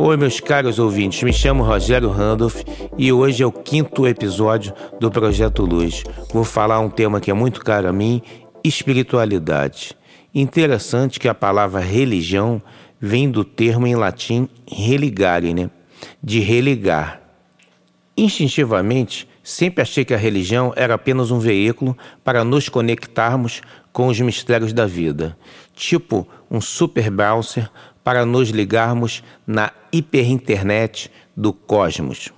Oi, meus caros ouvintes, me chamo Rogério Randolph e hoje é o quinto episódio do Projeto Luz. Vou falar um tema que é muito caro a mim: espiritualidade. Interessante que a palavra religião vem do termo em latim religare, né? De religar. Instintivamente, sempre achei que a religião era apenas um veículo para nos conectarmos com os mistérios da vida, tipo um super browser para nos ligarmos na hiperinternet do cosmos.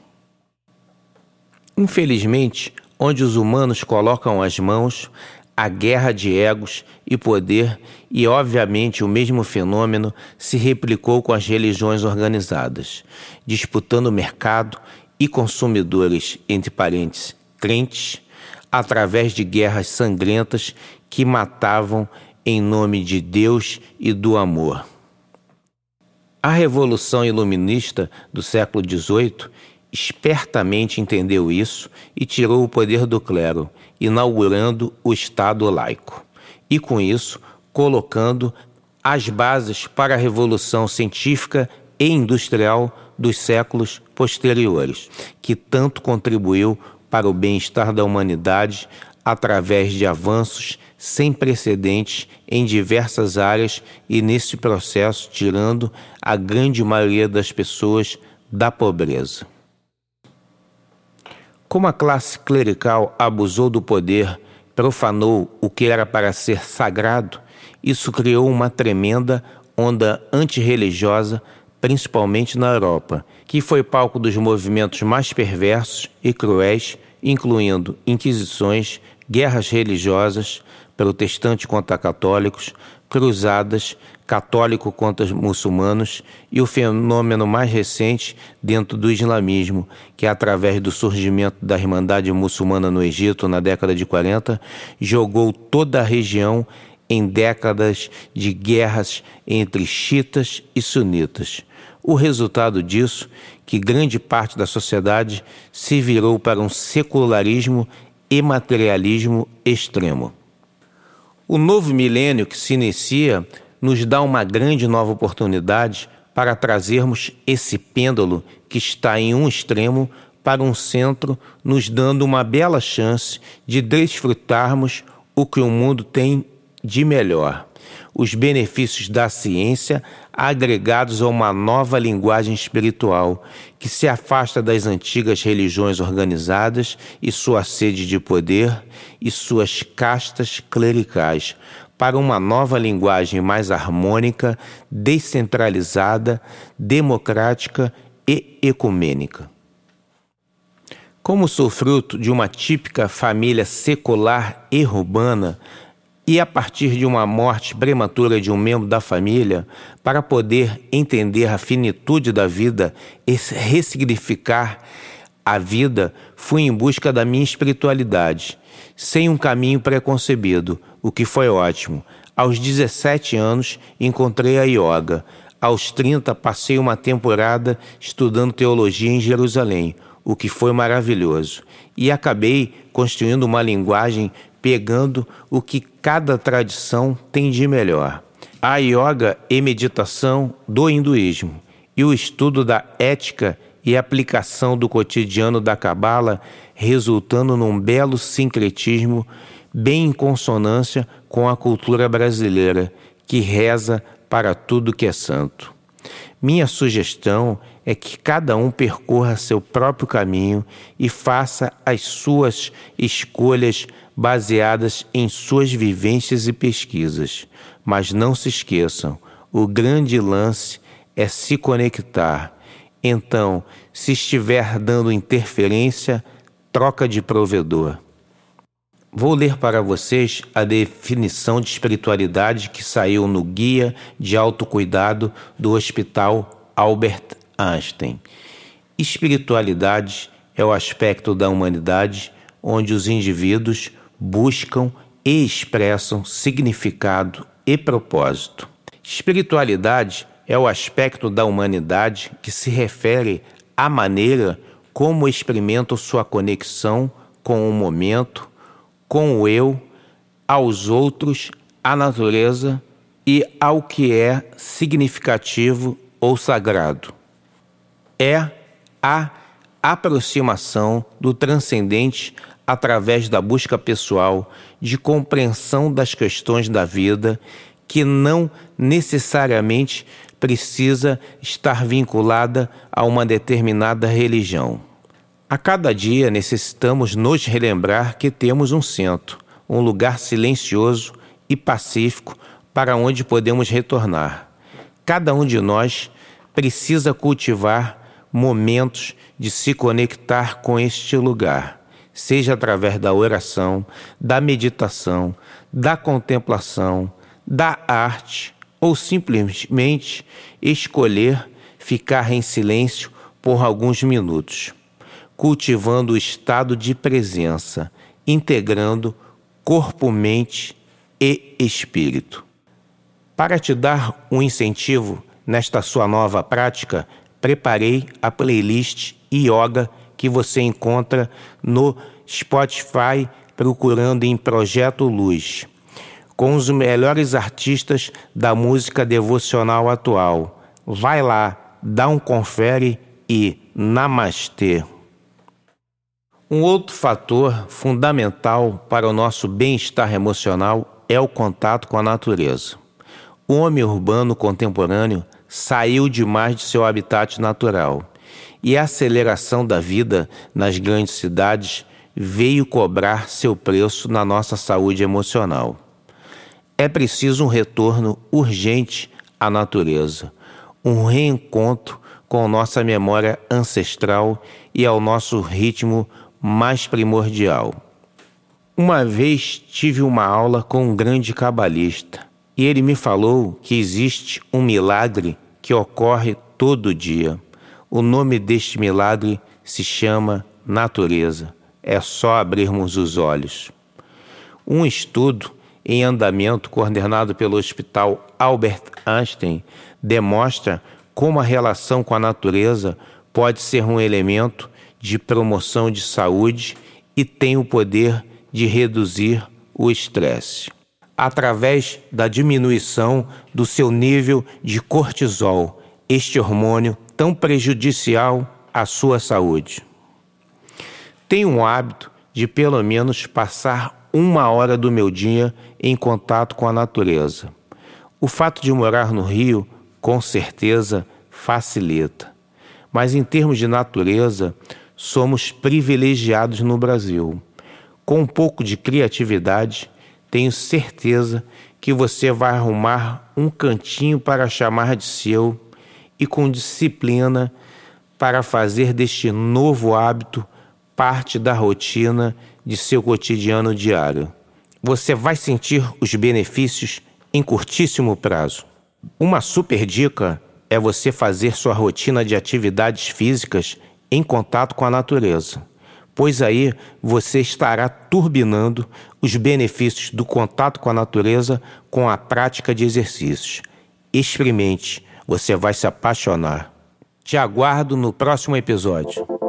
Infelizmente, onde os humanos colocam as mãos, a guerra de egos e poder, e obviamente o mesmo fenômeno se replicou com as religiões organizadas, disputando mercado e consumidores, entre parentes, crentes, através de guerras sangrentas que matavam em nome de Deus e do amor. A Revolução Iluminista do século XVIII espertamente entendeu isso e tirou o poder do clero, inaugurando o Estado laico. E com isso, colocando as bases para a revolução científica e industrial dos séculos posteriores, que tanto contribuiu para o bem-estar da humanidade através de avanços sem precedentes em diversas áreas e nesse processo tirando a grande maioria das pessoas da pobreza. Como a classe clerical abusou do poder, profanou o que era para ser sagrado, isso criou uma tremenda onda antirreligiosa, principalmente na Europa, que foi palco dos movimentos mais perversos e cruéis, incluindo inquisições, guerras religiosas, protestantes contra católicos, cruzadas, católico contra muçulmanos e o fenômeno mais recente dentro do islamismo, que através do surgimento da Irmandade Muçulmana no Egito na década de 40, jogou toda a região em décadas de guerras entre xiitas e sunitas. O resultado disso, que grande parte da sociedade se virou para um secularismo e materialismo extremo. O novo milênio que se inicia nos dá uma grande nova oportunidade para trazermos esse pêndulo que está em um extremo para um centro, nos dando uma bela chance de desfrutarmos o que o mundo tem de melhor. Os benefícios da ciência agregados a uma nova linguagem espiritual que se afasta das antigas religiões organizadas e sua sede de poder e suas castas clericais, para uma nova linguagem mais harmônica, descentralizada, democrática e ecumênica. Como sou fruto de uma típica família secular e urbana, e a partir de uma morte prematura de um membro da família, para poder entender a finitude da vida e ressignificar a vida, fui em busca da minha espiritualidade, sem um caminho preconcebido, o que foi ótimo. Aos 17 anos, encontrei a yoga. Aos 30, passei uma temporada estudando teologia em Jerusalém, o que foi maravilhoso. E acabei construindo uma linguagem pegando o que cada tradição tem de melhor. A yoga e meditação do hinduísmo e o estudo da ética e aplicação do cotidiano da cabala, resultando num belo sincretismo bem em consonância com a cultura brasileira, que reza para tudo que é santo. Minha sugestão é que cada um percorra seu próprio caminho e faça as suas escolhas baseadas em suas vivências e pesquisas. Mas não se esqueçam, o grande lance é se conectar. Então, se estiver dando interferência, troca de provedor. Vou ler para vocês a definição de espiritualidade que saiu no Guia de Autocuidado do Hospital Albert Einstein. Espiritualidade é o aspecto da humanidade onde os indivíduos buscam e expressam significado e propósito. Espiritualidade é o aspecto da humanidade que se refere à maneira como experimentam sua conexão com o momento, com o eu, aos outros, à natureza e ao que é significativo ou sagrado. é a aproximação do transcendente através da busca pessoal de compreensão das questões da vida que não necessariamente precisa estar vinculada a uma determinada religião. A cada dia necessitamos nos relembrar que temos um centro, um lugar silencioso e pacífico para onde podemos retornar. Cada um de nós precisa cultivar momentos de se conectar com este lugar, seja através da oração, da meditação, da contemplação, da arte ou simplesmente escolher ficar em silêncio por alguns minutos, cultivando o estado de presença, integrando corpo, mente e espírito. Para te dar um incentivo nesta sua nova prática, preparei a playlist Yoga que você encontra no Spotify procurando em Projeto Luz, com os melhores artistas da música devocional atual. Vai lá, dá um confere e namastê. Um outro fator fundamental para o nosso bem-estar emocional é o contato com a natureza. O homem urbano contemporâneo saiu demais de seu habitat natural e a aceleração da vida nas grandes cidades veio cobrar seu preço na nossa saúde emocional. É preciso um retorno urgente à natureza, um reencontro com nossa memória ancestral e ao nosso ritmo mais primordial. Uma vez tive uma aula com um grande cabalista e ele me falou que existe um milagre que ocorre todo dia. O nome deste milagre se chama natureza. É só abrirmos os olhos. Um estudo em andamento coordenado pelo Hospital Albert Einstein demonstra como a relação com a natureza pode ser um elemento de promoção de saúde e tem o poder de reduzir o estresse através da diminuição do seu nível de cortisol, este hormônio tão prejudicial à sua saúde. Tenho um hábito de pelo menos passar uma hora do meu dia em contato com a natureza. O fato de morar no Rio, com certeza, facilita. Mas em termos de natureza, somos privilegiados no Brasil. Com um pouco de criatividade, tenho certeza que você vai arrumar um cantinho para chamar de seu e com disciplina para fazer deste novo hábito parte da rotina de seu cotidiano diário. Você vai sentir os benefícios em curtíssimo prazo. Uma super dica é você fazer sua rotina de atividades físicas em contato com a natureza pois aí você estará turbinando os benefícios do contato com a natureza com a prática de exercícios. Experimente, você vai se apaixonar. Te aguardo no próximo episódio.